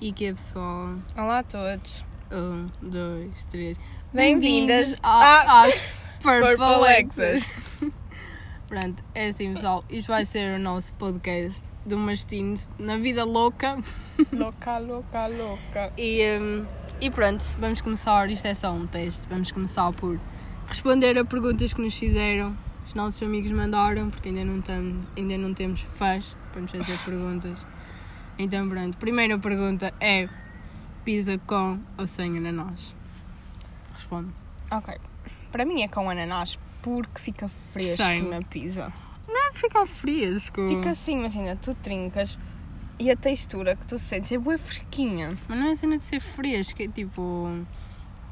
E que é pessoal? Olá a todos. Um, dois, três. Bem-vindas a- a- às Purple Purplexas. Exas. Pronto, é assim pessoal. Isto vai ser o nosso podcast de umas teens na vida louca. Louca, louca, louca. E, hum, e pronto, vamos começar. Isto é só um teste. Vamos começar por responder a perguntas que nos fizeram. Os nossos amigos mandaram, porque ainda não, tam, ainda não temos fãs para nos fazer perguntas. Então pronto, primeira pergunta é pizza com ou sem ananás? Responde. Ok. Para mim é com ananás porque fica fresco Sim. na pizza. Não fica fresco. Fica assim, imagina, tu trincas e a textura que tu sentes é boa fresquinha. Mas não é cena de ser fresco, é tipo.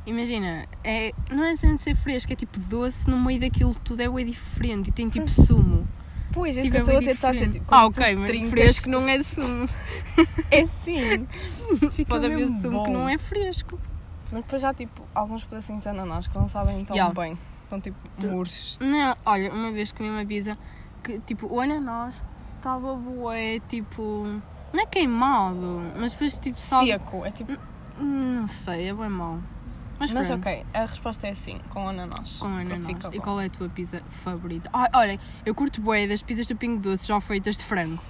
Imagina, é, não é cena de ser fresco, é tipo doce no meio daquilo tudo é bem diferente e tem tipo sumo. Pois, é isso Tipo, que eu estou a bué tentar dizer. Tipo, ah, ok, mas trincas- fresco não é sumo. É sim. Fica Pode haver sumo que não é fresco. Mas depois já, tipo, alguns pedacinhos de ananás que não sabem tão Ya. bem. Estão, tipo, Tu- murchos. Não, olha, uma vez comi uma pizza que tipo o ananás estava bué, tipo. Não é queimado, mas depois tipo sabe. Seco. É tipo... Não sei, é bem mau. Mas, Mas pronto. ok, a resposta é sim, com ananás. Com ananás. E bom. qual é a tua pizza favorita? Ah, olhem, eu curto bué das pizzas do Pingo Doce já feitas de frango.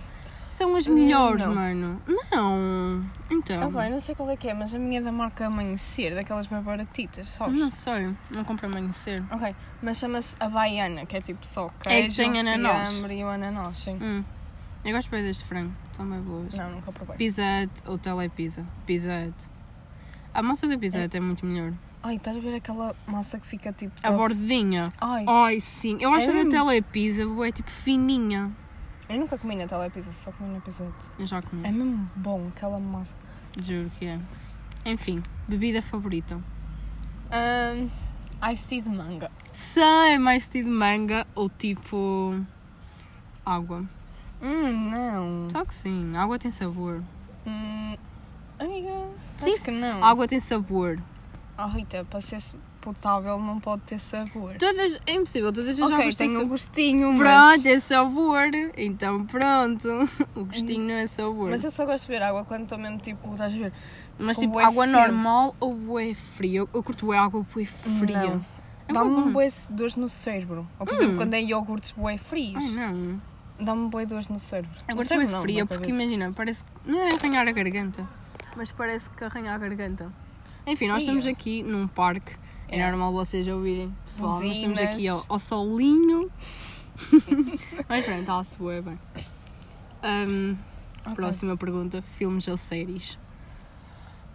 São as Hum, melhores, não. mano. Não. Então. Ah, bem, não sei qual é que é, mas a minha é da marca Amanhecer, daquelas bem baratitas, sabes? não sei. Não compro amanhecer. Ok, mas chama-se a baiana, que é tipo só É que queijo, tem ananás. fiambre e o ananás, sim. Hum. Eu gosto bem de frango. São bem boas. Não, nunca provei. Pizza Hut ou Telepizza. Pizza Hut. A massa da Pizza Hut é muito melhor. Ai, estás a ver aquela massa que fica tipo... A bordinha. Ai, Ai, sim. Eu acho É a da? Telepizza é tipo fininha. eu nunca comi na telepizza, só comi na pizza. Eu já comi. É mesmo bom, aquela massa. Juro que é. Enfim, bebida favorita. Um, Ice tea de manga. Sei, mais de manga ou tipo. água. Hum, não. Só que sim, água tem sabor. Hum, amiga, Sim, acho que não. Água tem sabor. Oh, Rita, para ser potável não pode ter sabor. Todas, é impossível, todas as Ok, águas têm um gostinho, Pronto, mas... é sabor. Então pronto. O gostinho não é sabor. Mas eu só gosto de beber água quando estou mesmo tipo, estás a ver? Mas com tipo, água normal ou bué fria? Eu, eu curto bué água bué fria. Não. É Dá-me um bué dores no cérebro. Ou por Hum. exemplo, quando é iogurtes bué frios, Ai não. dá-me bué dores no cérebro. Bué não, fria porque imagina, parece que. Não é arranhar a garganta. Mas parece que arranha a garganta. Enfim, nós Sim. estamos aqui num parque. É É. normal vocês ouvirem. Pessoal, nós estamos aqui ao, ao solinho. Mas pronto, está-se bué bem. Ahm, Ok. Próxima pergunta: filmes ou séries?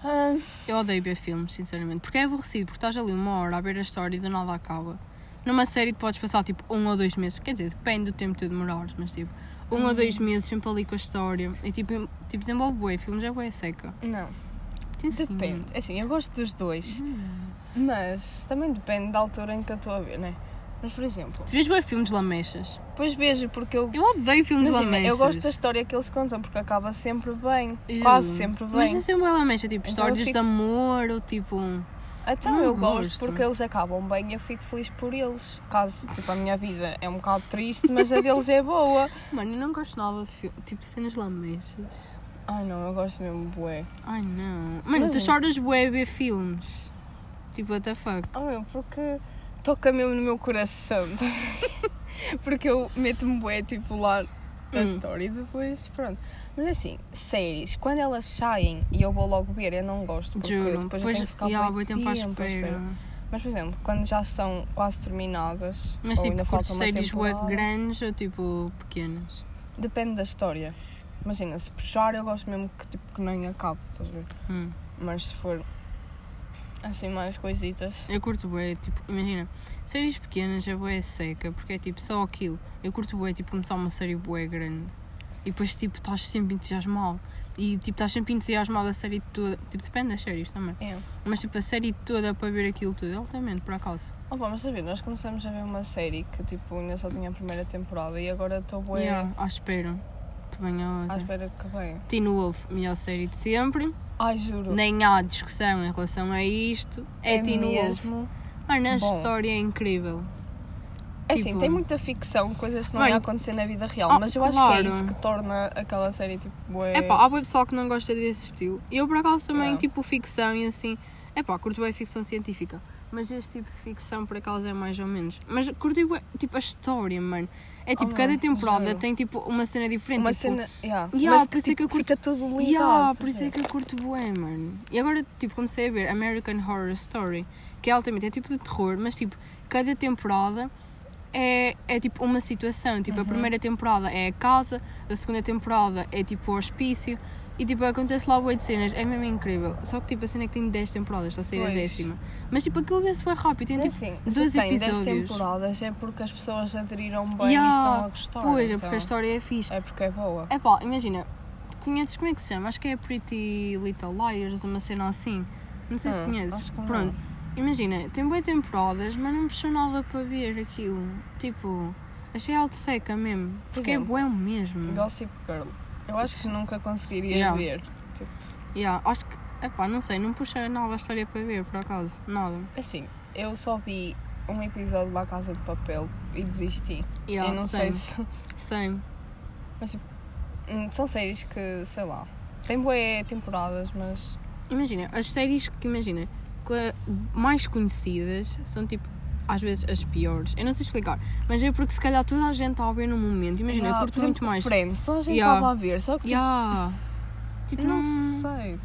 Ah, Eu odeio ver filmes, sinceramente. Porque é aborrecido, porque estás ali uma hora a ver a história e do nada acaba. Numa série tu podes passar tipo um ou dois meses, quer dizer, depende do tempo que tu demorares, mas tipo, um ou dois meses sempre ali com a história. E tipo, tipo desenvolve bué, filmes é bué seca. não, Tem sim. depende. É Assim, eu gosto dos dois, Hum. mas também depende da altura em que eu estou a ver, não é? Mas, por exemplo, Tu vês bué filmes lamechas? depois vejo porque eu... Eu odeio filmes Imagina, lamechas. eu gosto da história que eles contam porque acaba sempre bem, Eu- quase sempre Mas bem. é sempre lamecha, tipo, Então histórias eu de fico- amor ou tipo... Então Não eu gosto porque eles acabam bem e eu fico feliz por eles. Caso, tipo, a minha vida é um bocado triste, mas a deles é boa. Mano, eu não gosto nada de filme, tipo, cenas lamechas. Ai não, eu gosto mesmo bué. Ai não. Mano, Mas tu é. choras bué a ver filmes. Tipo, what the fuck? Oh meu, porque toca mesmo no meu coração. ver? porque eu meto-me bué, tipo, lá na Hum. história e depois, pronto. Mas assim, séries, quando elas saem e eu vou logo ver, eu não gosto. Porque Juro. depois eu Pois, tenho que ficar tempo à tempo à espera. Mas, por exemplo, quando já estão quase terminadas, Mas ou tipo, ainda falta uma séries temporada, grandes ou tipo pequenas? Depende da história. Imagina, se puxar eu gosto mesmo que, tipo, que nem acabe, estás a ver? Hum. Mas se for assim mais coisitas. Eu curto bué, tipo, imagina, séries pequenas é bué seca, porque é tipo só aquilo. Eu curto bué, tipo, começar uma série bué grande. E depois, tipo, estás sempre entusiasmado. E, tipo, estás sempre entusiasmado a série toda. Tipo, depende das séries também. É. Mas, tipo, a série toda para ver aquilo tudo, altamente, por acaso. Oh, vamos saber, nós começamos a ver uma série que tipo ainda só tinha a primeira temporada e agora estou bué Yeah, à espera que venha à outra. espera que venha. Teen Wolf, melhor série de sempre. Ai, juro. Nem há discussão em relação a isto. É, Wolf. mesmo. Mano, a bom. história é incrível. É assim, Tipo- tem muita ficção, coisas que não Mano, acontecer na vida real, ah, mas eu acho que é claro. isso que torna aquela série tipo. Bué... É pá, há bué pessoal que não gosta desse estilo. Eu por acaso também, tipo, ficção e assim. É pá, curto bem ficção científica. Mas este tipo de ficção por acaso é mais ou menos. Mas curto bué, tipo a história, mano. É tipo, Oh, cada temporada juro. tem tipo uma cena diferente. uma tipo, cena. Yeah. Yeah, mas por isso é que eu curto- fica tudo ligado. Yeah, por isso a é que eu curto bué, mano. E agora, tipo, comecei a ver American Horror Story, que é altamente, é tipo de terror, mas tipo, cada temporada é, é tipo uma situação. Tipo, a Uhum. primeira temporada é a casa, a segunda temporada é tipo o hospício, e tipo, acontece lá de cenas, é mesmo incrível. Só que tipo, a cena é que tem 10 temporadas, está a sair a Pois. décima. Mas tipo, aquilo vê-se bem rápido, tem É tipo assim, 12 se tem 10 episódios. temporadas é porque as pessoas aderiram bem Yeah, e estão a gostar. Pois, é então. porque a história é fixe. É porque é boa. É pá, imagina, conheces como é que se chama? Acho que é Pretty Little Liars, uma cena assim. Não sei se Ah, conheces. acho que não. Pronto, imagina, tem boas temporadas, mas não puxou nada para ver aquilo. Tipo, achei alto seca mesmo. Por Porque é exemplo, bué mesmo. Gossip Girl. Eu acho que nunca conseguiria Yeah. ver. Tipo, Yeah, acho que, epá, não sei, não puxa nova história para ver, por acaso. Nada. assim, eu só vi um episódio da Casa de Papel e desisti. Yeah, eu não same, sei se. same. Hum, São séries que, sei lá, tem boas temporadas, mas. Imagina, as séries que, imagina, a- mais conhecidas são tipo. Às vezes as piores. Eu não sei explicar, mas é porque se calhar toda a gente está a ver no momento. Imagina, Yeah, eu curto muito exemplo, mais. Friends, toda a gente Yeah. estava a ver, só que. tipo, Yeah. Tipo, não não. sei.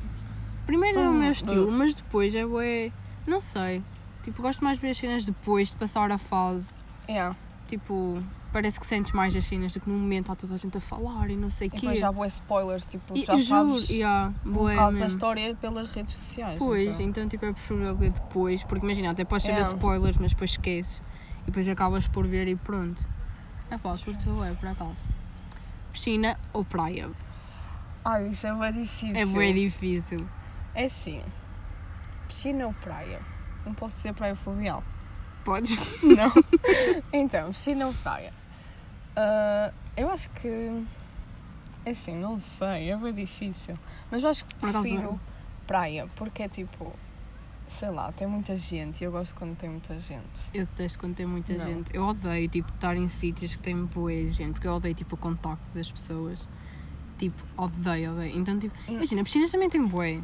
Primeiro é o meu estilo, mas depois é bué. Não sei. Tipo, gosto mais de ver as cenas depois de passar a fase. Yeah. Tipo, parece que sentes mais as cenas do que no momento há toda a gente a falar e não sei o quê. depois já boas spoilers, tipo, E- já eu juro, sabes yeah, um bocado da história pelas redes sociais. Pois, então. então tipo é preferível ver depois, porque imagina, até podes saber Yeah. spoilers, mas depois esqueces e depois acabas por ver e pronto. É pá, curto é por acaso. Piscina ou praia? Ai, isso é bem difícil. É bem difícil. É assim, piscina ou praia? Não posso dizer praia fluvial. Podes? Não. então, piscina ou praia? Ah, eu acho que. É assim, não sei, é bem difícil. Mas eu acho que prefiro praia, porque é tipo. Sei lá, tem muita gente e eu gosto quando tem muita gente. Eu detesto quando tem muita Não. gente. Eu odeio, tipo, estar em sítios que têm boa gente, porque eu odeio, tipo, o contacto das pessoas. Tipo, odeio, odeio. Então, tipo, Hum. imagina, piscinas também têm bué.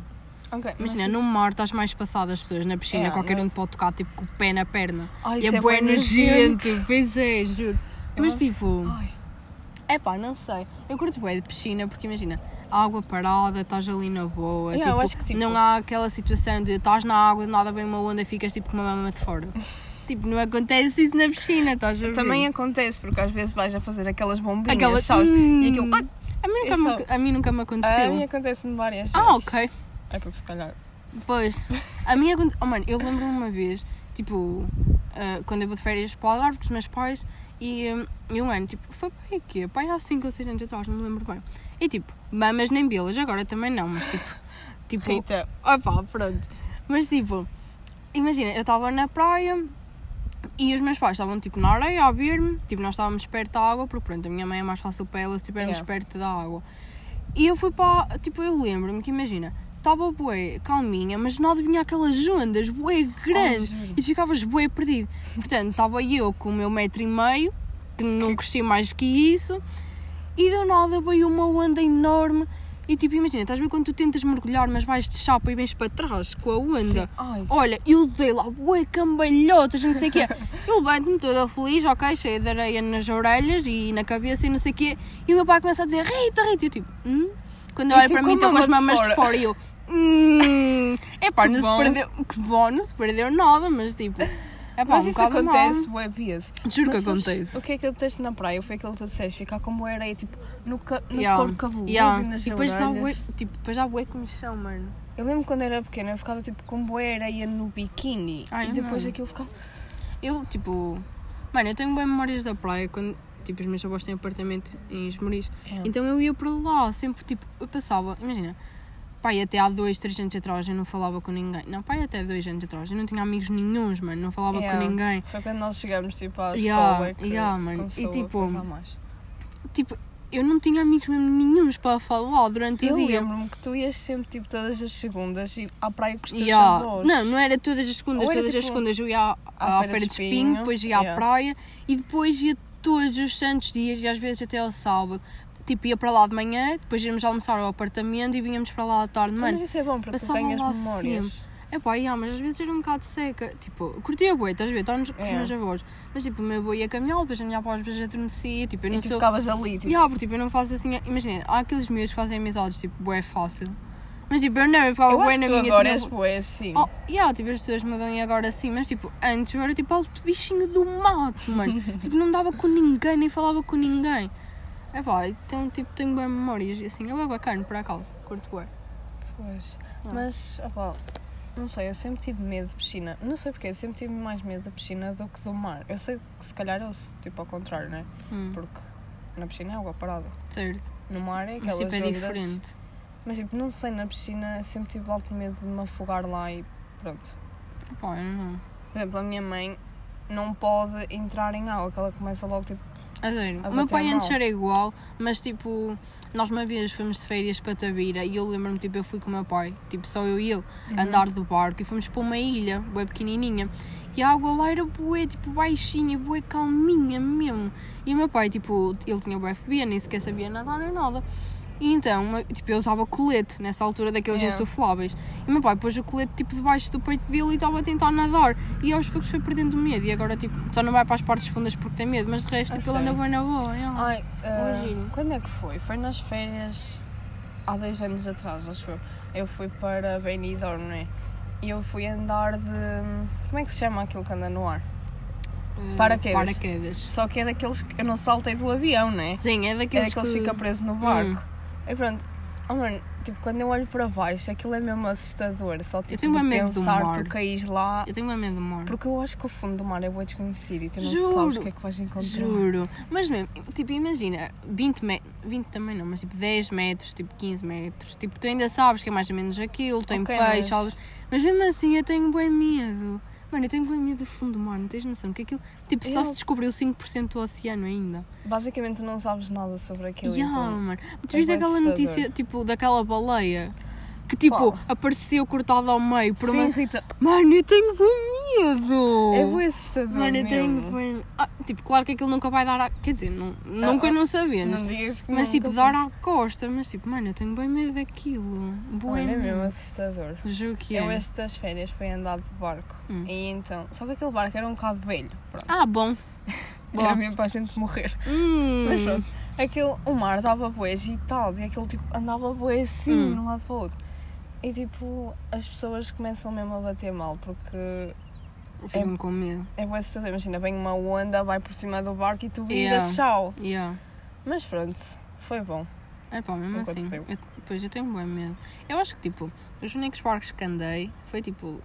Ok, Imagina, no mar estás mais passado as pessoas, na piscina É, qualquer não- um te pode tocar, tipo, com o pé na perna. Ai, e é bué bué nojento. Pois é, juro. Eu Mas, tipo, é pá, não sei. Eu curto bué de piscina, porque imagina, água parada, estás ali na boa. Yeah, eu tipo, acho que, tipo- não há aquela situação de estás na água, nada bem uma onda e ficas, tipo, com uma mama de fora. tipo, não acontece isso na piscina, estás a ver? Também acontece, porque às vezes vais a fazer aquelas bombinhas, Aquela... sabes? Hum, E aquilo. Ah, a, mim nunca Eu me, só- a mim nunca me A aconteceu. mim acontece-me várias vezes. ah, ok. É porque se calhar. Pois. A minha. aconte- Oh, mano, eu lembro-me uma vez, tipo, ah, quando eu vou de férias para o Algarve com os meus pais e, e um ano, tipo, foi pai aqui, pai há 5 ou 6 anos atrás, não me lembro bem. E tipo, mamas nem bilas, agora também não, mas tipo. tipo Rita, Opá, pronto. Mas tipo, imagina, eu estava na praia e os meus pais estavam tipo na areia a ver-me, tipo, nós estávamos perto da água, porque pronto, a minha mãe é mais fácil para ela se estivermos Yeah. perto da água. E eu fui para, tipo, eu lembro-me que imagina, estava bué calminha, mas nada vinha aquelas ondas, bué grandes, juro. e ficavas bué perdido. Portanto, estava eu com o meu metro e meio, que não cresci mais que isso, e do nada veio uma onda enorme. E tipo, imagina, estás a ver quando tu tentas mergulhar, mas vais de chapa e vens para trás com a onda. Olha, eu dei lá, bué cambalhotas, não sei o quê. Eu levanto-me toda feliz, ok, cheia de areia nas orelhas e na cabeça e não sei o quê. E o meu pai começa a dizer, Rita, Rita. E eu tipo, hum? Quando eu E olho para mim, estou com as mamas de fora. e eu, hum. É pá, não se perdeu, que bom, não se perdeu nada, mas tipo, é pá, mas um isso acontece, bué vezes. Juro que acontece. O que é que eu teste na praia? Foi aquilo que tu disseste, ficar com boa areia, tipo, no, ca... no Yeah, corpo cabeludo yeah. e nas E depois dá bué, orelhas. tipo, depois dá bué comichão, mano. Eu lembro quando era pequena, eu ficava tipo com boa areia no biquíni. Ai, e depois não. aquilo ficava... Eu, tipo, mano, eu tenho bem memórias da praia quando, tipo, os meus avós têm apartamento em Esmoriz. Yeah. Então eu ia para lá, sempre, tipo, eu passava, imagina, pai, até há dois, três anos atrás eu não falava com ninguém. Não, pai, até dois anos atrás eu não tinha amigos nenhuns, mano, não falava Yeah. com ninguém. Foi quando nós chegamos tipo à Yeah, escola que yeah, mano. E, tipo, mais. Tipo, eu não tinha amigos mesmo nenhuns para falar durante Eu o dia. lembro-me que tu ias sempre, tipo, todas as segundas ir à praia com os teus Yeah. avós. Não, não era todas as segundas, era todas as tipo segundas eu ia à, à Feira feira de espinho, Espinho, depois ia à yeah. praia e depois ia todos os santos dias e às vezes até ao sábado. Tipo, ia para lá de manhã, depois íamos almoçar ao apartamento e vinhamos para lá à tarde. Então, Mano, mas isso é bom porque tu ganhas memórias. é pá, yeah, mas às vezes era um bocado seca. Tipo, curtia bué, estás a ver? Estávamos com os É. meus avós. Mas tipo, o meu avô ia caminhar, depois a minha avó às vezes adormecia. Tipo, eu não E tu sou. ficavas ali, tipo, Yeah, porque tipo, eu não faço assim. Imagina, há aqueles miúdos que fazem amizades, tipo, bué fácil. Mas tipo, eu não, eu ficava eu bué na tu minha. agora tinha- és bué assim. Oh, yeah, tipo, as pessoas mudam e agora sim, mas tipo, antes eu era tipo alto bichinho do mato, mano. tipo, não dava com ninguém, nem falava com ninguém. É pá, então tipo, tenho bem memórias e assim, é bem bacana, por acaso, curto bem. Pois. Ah. Mas, opá, não sei, eu sempre tive medo de piscina. Não sei porquê, eu sempre tive mais medo da piscina do que do mar. Eu sei que se calhar eu, tipo, ao contrário, né? Hum, Porque na piscina é água parada. certo. No mar é Mas aquelas tipo, é ondas- diferente. Mas tipo, não sei, na piscina sempre tive alto medo de me afogar lá e pronto. Eu não. Por exemplo, a minha mãe não pode entrar em água, que ela começa logo tipo. A sério, o meu pai antes era igual, mas tipo, nós uma vez fomos de férias para Tabira e eu lembro-me, tipo, eu fui com o meu pai, tipo, só eu e ele, Uhum. andar do barco e fomos para uma ilha, bué pequenininha. E a água lá era bué, tipo, baixinha, bué calminha mesmo. E o meu pai, tipo, ele tinha bué fobia, nem sequer sabia nadar nem nada. E então, tipo, eu usava colete nessa altura daqueles Yeah. insufláveis. E meu pai pôs o colete, tipo, debaixo do peito dele e estava a tentar nadar. E aos poucos foi perdendo medo. E agora, tipo, só não vai para as partes fundas porque tem medo, mas de resto, A tipo, ele anda bem na boa. yeah. Ai, Imagino. quando é que foi? Foi nas férias há 10 anos atrás, acho eu. Eu fui para Benidorm, não é? E eu fui andar de. Como é que se chama aquilo que anda no ar? Eh, paraquedas. Paraquedas. Só que é daqueles que eu não saltei do avião, não é? Sim, é É daqueles daqueles que que... fica preso no barco. E pronto, oh, mano, tipo, quando eu olho para baixo, aquilo é mesmo assustador. Só tipo, tenho de medo do pensar, tu caís lá. Eu tenho bem medo do mar. Porque eu acho que o fundo do mar é bem desconhecido e tu não Juro. sabes o que é que vais encontrar. Juro. Mas mesmo, tipo, imagina, 20 metros, 20 também não, mas tipo 10 metros, tipo 15 metros, tipo, tu ainda sabes que é mais ou menos aquilo, tem Ok, peixe, mas- algo- mas... mesmo assim eu tenho bem medo. Mano, eu tenho bem medo do fundo do mar, não tens noção? Porque aquilo, tipo, só Eu- se descobriu 5% do oceano ainda. Basicamente, tu não sabes nada sobre aquilo. Yeah, então... mano. Tu é viste aquela assustador. notícia, tipo, daquela baleia? Que tipo, Qual? apareceu cortada ao meio por Sim, uma. Rita, Mano, eu tenho bem medo! é bem assustador Mano, eu tenho bem. Ah, tipo, claro que aquilo nunca vai dar à. Quer dizer, não, nunca ah, não sabemos. Não digas que Mas tipo, dar à costa. Mas tipo, mano, eu tenho bem medo daquilo. Olha, é mesmo assustador. Juro que Eu é. estas férias fui andar de barco. Hum. E então, só que aquele barco era um bocado velho. Pronto. Ah, bom. era Boa. mesmo para a gente morrer. Hum. Mas pronto, aquele, o mar estava bué agitado e aquele tipo andava bué assim, Hum. de um lado para o outro. E tipo, as pessoas começam mesmo a bater mal porque Fico-me com medo. é bué assustador. Imagina, vem uma onda, vai por cima do barco e tu Yeah. viras tchau. Yeah. Mas pronto, foi bom. É pá, mesmo Enquanto assim. Eu, pois eu tenho bem medo. Eu acho que tipo, os únicos barcos que andei foi tipo.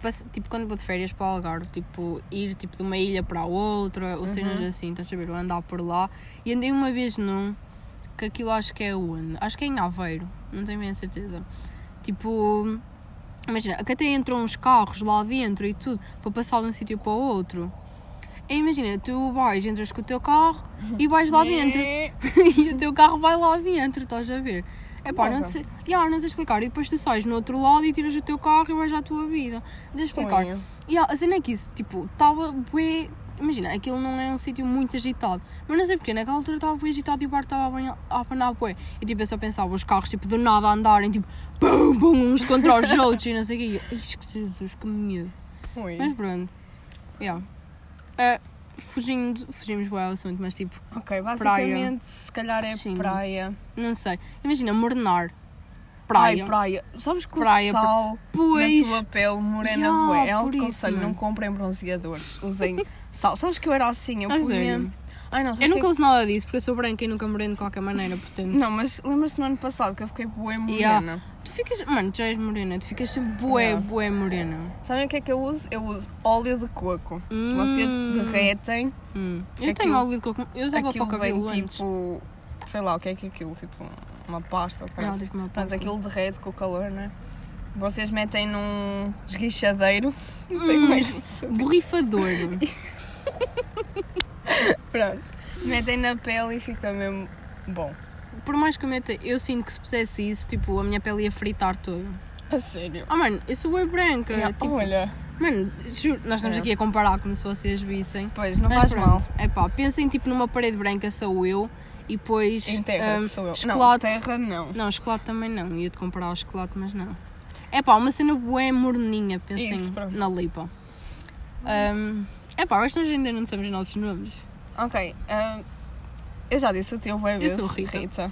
passe- Tipo, quando vou de férias para o Algarve, tipo, ir tipo, de uma ilha para a outra, ou cenas Uhum. assim, estás a ver? Ou andar por lá. E andei uma vez num, que aquilo acho que é onde? Acho que é em Aveiro, não tenho bem a certeza. Tipo, imagina, que até entram uns carros lá dentro e tudo, para passar de um sítio para o outro. E imagina, tu vais, entras com o teu carro e vais lá dentro. e o teu carro vai lá dentro, estás a ver? É pá, não sei, yeah, não sei explicar. E depois tu sais no outro lado e tiras o teu carro e vais à tua vida. Deixa explicar. Sonho. Yeah, a cena é que isso, tipo, estava bué. Imagina, aquilo não é um sítio muito agitado. Mas não sei porquê, naquela altura estava bué agitado e o barco estava bem a a apanar bué. E tipo, eu só pensava, os carros, tipo, do nada a andarem, tipo, pum, pum, uns contra os outros e não sei o quê. E eu, "Ixi, que Jesus, que medo. Ui. Mas pronto. Yeah. Ah, fugindo, fugimos bué ao assunto, mas tipo, Ok, basicamente, se calhar é Sim. praia. Não sei. Imagina, morenar. Praia. Ai, praia. Sabes que Praia, o sal Pois. na tua pele morena bué. É por alto conselho, não comprem bronzeadores. Usem sal. Sabes que eu era assim, eu A punha... sério? Ai não, Eu que nunca uso nada disso, porque eu sou branca e nunca moreno de qualquer maneira, portanto. Não, mas lembras-te no ano passado que eu fiquei bué morena? Tu ficas. Mano, tu já és morena, tu ficas sempre bué, Yeah. bué morena. Sabem o que é que eu uso? Eu uso óleo de coco. Hum. Vocês derretem, Hum. Eu Aquilo- tenho óleo de coco. Eu usava aquilo para o cabelo vem antes. tipo... Sei lá, o que é que é aquilo? Tipo, uma pasta ou Não, coisa. tipo uma Pronto, pasta. aquilo derrete com o calor, né? Vocês metem num esguichadeiro. Não sei como é que se Borrifador. Pronto. Metem na pele e fica mesmo bom. Por mais que eu meta, eu sinto que se pusesse isso, tipo, a minha pele ia fritar toda. A sério. Oh mano, eu sou bem branca. Yeah, tipo, Olha, Mano, juro, nós estamos É. aqui a comparar como se vocês vissem. pois, não Mas faz mal. pronto, é pá, pensem tipo numa parede branca sou eu e depois. Em terra, que sou eu. chocolate. Não, terra não. Não, chocolate também não. Ia-te comparar ao chocolate, mas não. É pá, uma cena bué morninha, pensem Isso, na lipa. Hum, é pá, mas nós ainda não sabemos os nossos nomes. Ok, ah, eu já disse a ti uma vez, sou Rita.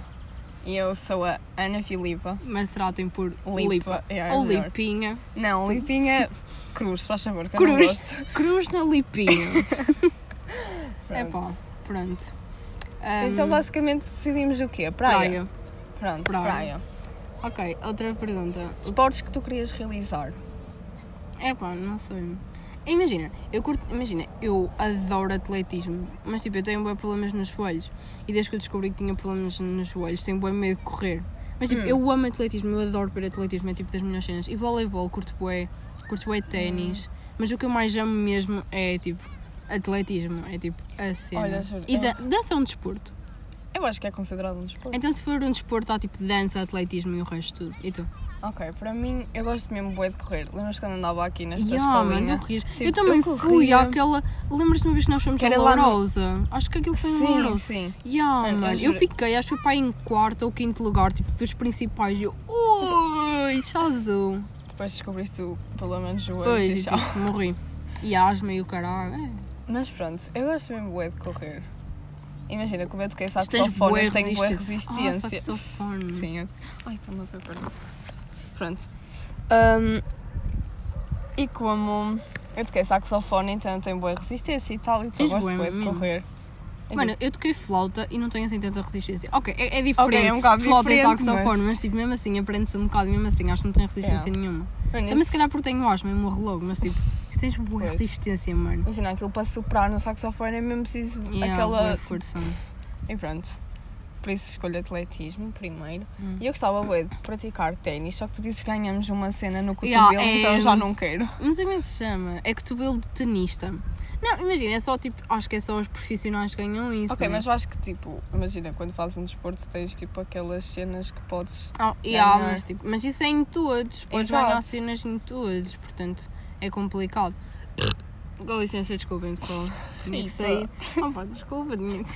E eu sou a Ana Filipa. Mas tratem por Lipa, lipa. é, é Ou melhor. lipinha. Não, Lipinha Cruz, faz favor, que eu não Cruz. gosto. Cruz na lipinha. é pá, pronto. Então basicamente decidimos o quê? Praia. praia. Pronto, Praia. praia. Ok, outra pergunta. Esportes que tu querias realizar. É pá, não sei. Imagina, eu curto, imagina, eu adoro atletismo, mas tipo, eu tenho bem problemas nos joelhos. E desde que eu descobri que tinha problemas nos joelhos, tenho bem medo de correr. Mas tipo, Hum. eu amo atletismo, eu adoro ver atletismo, é tipo das minhas cenas. E voleibol, curto bué, curto bué Hum. ténis. Mas o que eu mais amo mesmo é tipo, atletismo, é tipo a cena. Olha, juro, e eu- da- dança é um desporto. Eu acho que é considerado um desporto. Então se for um desporto, há tipo dança, atletismo e o resto tudo. E tu? Ok, para mim, eu gosto mesmo bué de correr. Lembras quando andava aqui nesta Yeah, mano, escolinha? corrias. Tipo, eu também eu fui àquela. Lembras-te uma vez que nós fomos a lá no- Lourosa? Acho que aquilo foi em Sim, Lourosa. sim. Yeah, Mano, eu mano, eu, fiquei, acho que foi para em quarto ou quinto lugar, tipo, dos principais. Eu, ui, chazou. Depois descobriste o problema nos joelhos Pois, e tchau. tipo, morri. E asma e o caralho. É. Mas pronto, eu gosto mesmo bué de correr. Imagina, como eu toquei saxofone, eu tenho bué resistência. Ah, saxofone. Sim, eu... Ai, estou-me a ver, perdão. Pronto. Ahm, e como eu toquei saxofone, então tenho boa resistência e tal, eu Tens gosto bué de correr. É Mano, tipo, eu toquei flauta e não tenho assim tanta resistência. Ok, é, é diferente. Ok, é um bocado flauta e diferente, saxofone, mas... tipo, mesmo assim, aprende-se um bocado, mesmo assim, acho que não tenho resistência Yeah. nenhuma. mano, Também isso- se calhar porque tenho asma e morro logo, mas tipo, tu tens boa Pois. resistência, mano. Imagina, aquilo para soprar no saxofone é mesmo preciso Yeah, aquela. força. E pronto. Por isso escolho atletismo primeiro. Hum. E eu gostava bué de praticar ténis, só que tu dizes que ganhamos uma cena no Yeah, cotovelo, é- então já não quero. Não sei como é que se chama. É cotovelo de tenista. Não, imagina, é só tipo, acho que é só os profissionais que ganham isso. Ok, né? mas eu acho que tipo, imagina, quando fazes um desporto tens tipo aquelas cenas que podes. Oh, yeah, mas, tipo, mas isso é em todos. Podes Exato. ganhar cenas em todos. Portanto, é complicado. Com licença, desculpem pessoal. Tinha que sair. Oh, pá, desculpa, tinha que.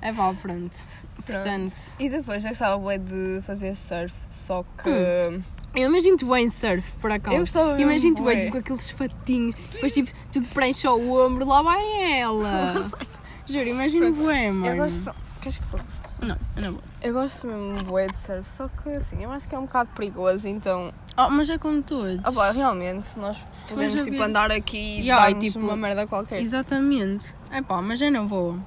É pá, pronto. Portanto, E depois eu gostava bué de fazer surf, só que. eu imagino-te bem em surf, por acaso. Eu gostava Imagino-te bem, tipo, com aqueles fatinhos, depois tipo, tudo preenche o ombro, lá vai ela. Juro, imagino bem, mano. Eu gosto. Queres que fosse? Não, não vou. Eu gosto mesmo bué de surf, só que assim, eu acho que é um bocado perigoso, então. Oh, mas é como todos. Ah, pá, realmente, nós podemos tipo ver- andar aqui e Yeah, darmos tipo, uma merda qualquer. Exatamente. É pá, mas eu não vou.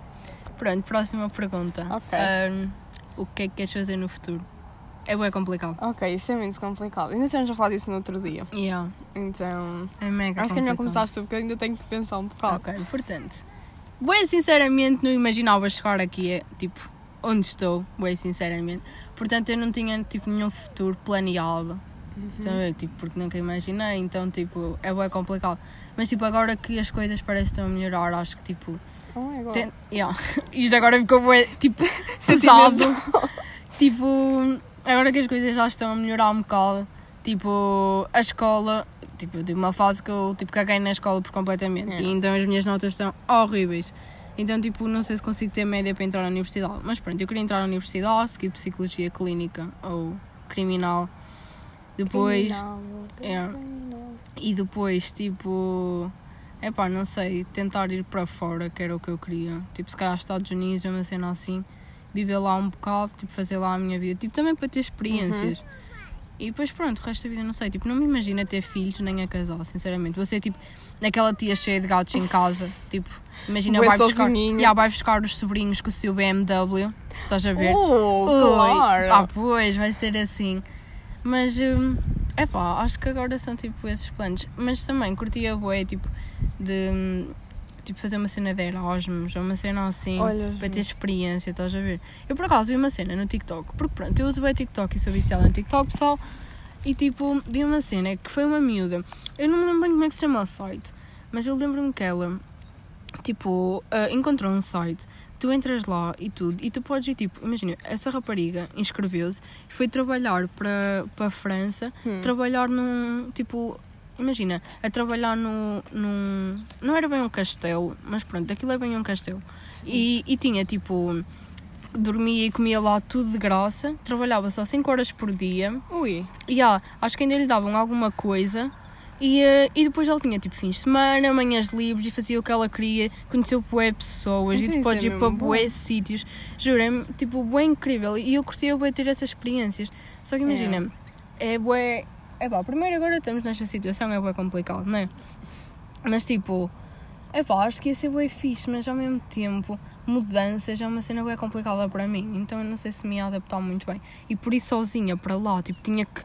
Pronto, próxima pergunta. Ok. Ahm, o que é que queres fazer no futuro? É bem complicado. Ok, isso é muito complicado. Ainda temos a falar disso no outro dia. Yeah, Então. é mega acho que é melhor tu, porque eu ainda tenho que pensar um bocado. Ok, portanto. Bem sinceramente, não imaginava chegar aqui, é, tipo, onde estou, bem sinceramente. Portanto, eu não tinha, tipo, nenhum futuro planeado. Então, eu, tipo, porque nunca imaginei, então, tipo, é bem complicado. Mas, tipo, agora que as coisas parecem estão a melhorar, acho que, tipo, Oh. Tem- yeah. Isto agora ficou tipo pesado. tipo, agora que as coisas já estão a melhorar um bocado, tipo, a escola, tipo, tive uma fase que eu tipo, caguei na escola por completamente. Yeah. E então as minhas notas estão horríveis. Então, tipo, não sei se consigo ter média para entrar na universidade. Mas pronto, eu queria entrar na universidade, seguir psicologia clínica ou criminal. Depois. Criminal, é. E depois, tipo, é pá, não sei, tentar ir para fora, que era o que eu queria. Tipo, se calhar Estados Unidos, uma cena assim, viver lá um bocado, tipo, fazer lá a minha vida. Tipo, também para ter experiências. E depois, pronto, o resto da vida não sei. Tipo, não me imagino a ter filhos nem a casar, sinceramente. Vou ser tipo aquela tia cheia de gatos em casa. Tipo, imagina, vai buscar, yeah, vai buscar os sobrinhos com o seu BMW. Estás a ver? Oh, Ui, claro! Ah, pois, vai ser assim. Mas, é pá, acho que agora são tipo esses planos. Mas também curtia bué, tipo, de tipo, fazer uma cena de Erasmus ou uma cena assim, Olha, para ter experiência, estás a ver? Eu por acaso vi uma cena no TikTok, porque pronto, eu uso bem TikTok e sou viciada no TikTok, pessoal. E tipo, vi uma cena que foi uma miúda. Eu não me lembro bem como é que se chama o site, mas eu lembro-me que ela tipo, ah, encontrou um site. Tu entras lá e tudo, e tu podes ir, tipo, imagina, essa rapariga inscreveu-se e foi trabalhar para, para a França, Hum. trabalhar num, tipo, imagina, a trabalhar num, num, não era bem um castelo, mas pronto, aquilo é bem um castelo. E, e tinha, tipo, dormia e comia lá tudo de graça, trabalhava só 5 horas por dia, Ui. e ah, acho que ainda lhe davam alguma coisa. E, eh, e depois ela tinha tipo fins de semana, manhãs livres e fazia o que ela queria, conheceu bué pessoas Então e tu podes é ir para bué sítios. Juro, é tipo bué incrível e eu curtia bué ter essas experiências. Só que imagina, é bué. É pá, primeiro agora estamos nesta situação, é bué complicado, não é? Mas tipo, é pá, acho que ia ser bué fixe, mas ao mesmo tempo, mudanças é uma cena bué complicada para mim, então eu não sei se me ia adaptar muito bem. E por isso sozinha para lá, tipo, tinha que.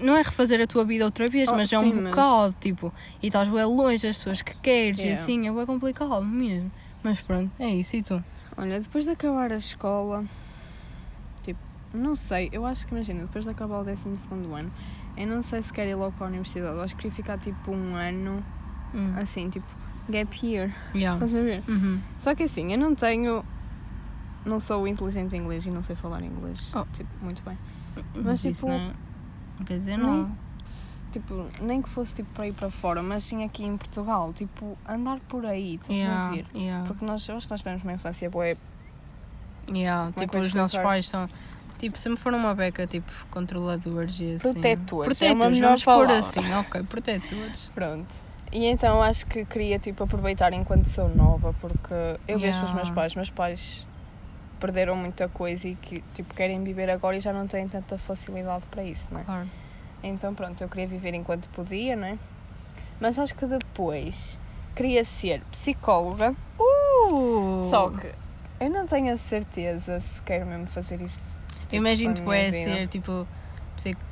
Não é refazer a tua vida outra vez, Oh, mas é um sim, mas- bocado, tipo, e estás bué longe das pessoas que queres e Yeah. assim, é bué complicado mesmo. Mas pronto, é isso, e tu? Olha, depois de acabar a escola, tipo, não sei, eu acho que imagina, depois de acabar o 12 ano, eu não sei se quero ir logo para a universidade, eu acho que queria ficar tipo um ano Hum. assim, tipo, gap year, Yeah. estás a ver? Uhum. Só que assim, eu não tenho. Não sou inteligente em inglês e não sei falar inglês, Oh. tipo, muito bem. Mas tipo, isso não é- não quer dizer nem- não. Tipo, nem que fosse tipo para ir para fora, mas sim aqui em Portugal, tipo, andar por aí, estás a Yeah, ver? yeah. Porque nós, eu acho que nós tivemos uma infância boa. Yeah, é tipo, os nossos explicar? pais são. Tipo, sempre foram uma beca, tipo, controladores e assim. Protetores, é Protetores, melhor vamos pôr assim, ok, protetores. Pronto. E então acho que queria tipo aproveitar enquanto sou nova, porque eu vejo os meus Yeah. pais, meus pais perderam muita coisa e que tipo querem viver agora e já não têm tanta facilidade para isso, não é? Claro. Então pronto, eu queria viver enquanto podia, não é? Mas acho que depois queria ser psicóloga, Uh! só que eu não tenho a certeza se quero mesmo fazer isso. tipo, Eu imagino que é ser tipo,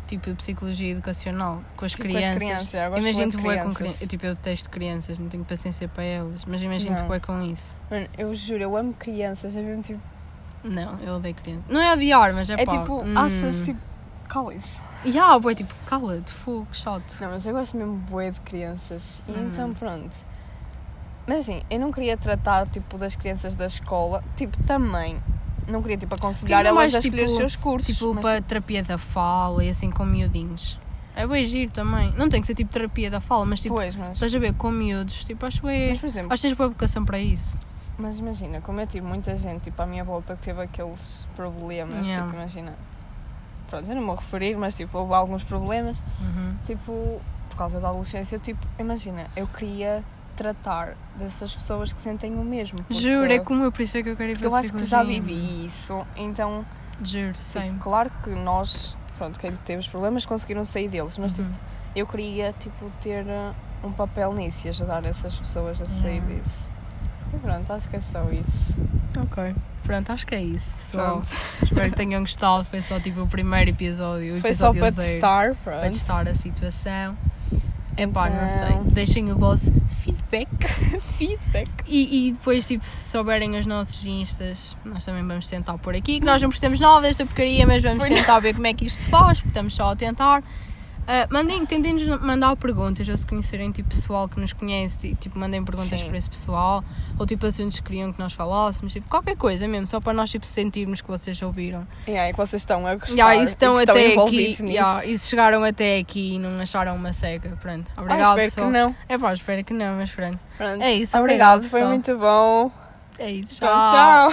tipo psicologia educacional com as Tipo, com as crianças. crianças, eu imagino que bué com crianças. crianças. Tipo, eu detesto crianças, não tenho paciência para elas, mas imagino que bué com isso. Mano, eu juro, eu amo crianças, é mesmo tipo. Não, eu odeio crianças. Não é odiar, mas é, É pá. tipo, hum. achas tipo. Calem-se. E ah, bué, tipo, cala-te, fogo, chato. Não, mas eu gosto mesmo bué de crianças. E Hum. então pronto. Mas assim, eu não queria tratar tipo das crianças da escola, tipo, também. Não queria tipo aconselhar Queria elas mais, a escolher tipo- os seus cursos. Tipo, mas, para terapia da fala e assim com miudinhos. É bem giro também. Não tem que ser tipo terapia da fala, mas tipo, Pois, mas, estás a ver com miúdos. Tipo, acho que mas por exemplo, acho que tens boa vocação para isso. Mas imagina, como eu tive muita gente tipo, à minha volta que teve aqueles problemas, Yeah. tipo, imagina. Pronto, eu não me vou referir, mas tipo, houve alguns problemas, Uhum. tipo, por causa da adolescência, tipo, imagina, eu queria tratar dessas pessoas que sentem o mesmo. Juro, é como eu, por isso é que eu quero ir para eu acho que já vivi isso, então Juro, Tipo, sei. claro que nós, pronto, quem teve os problemas conseguiram sair deles, mas tipo, Uhum. eu queria tipo, ter uh, um papel nisso e ajudar essas pessoas a sair Uhum. disso. E pronto, acho que é só isso. Ok. Pronto, acho que é isso, pessoal. Pronto. Espero que tenham gostado. Foi só tipo o primeiro episódio. o Foi só episódio para zero, testar, pronto. Para testar a situação. Epá, não sei. Então- Deixem o vosso feedback. feedback. E, e depois, tipo, se souberem os nossos instas, nós também vamos tentar por aqui. Que nós não precisamos nada desta porcaria, mas vamos não. tentar ver como é que isto se faz, porque estamos só a tentar. Ah, mandem, tentem-nos mandar perguntas, ou se conhecerem tipo pessoal que nos conhece, ti- tipo, mandem perguntas Sim. para esse pessoal, ou tipo assuntos que queriam que nós falássemos, tipo, qualquer coisa mesmo, só para nós tipo, sentirmos que vocês ouviram. Yeah, é que vocês estão a gostar. Yeah, e estão e estão até aqui, yeah, e se chegaram até aqui e não acharam uma seca, pronto. Ah, Obrigado, espero pessoal. que não. É pá, espero que não, mas pronto. Pronto. É isso, Obrigado, obrigado, foi muito bom. É isso, Pronto, tchau.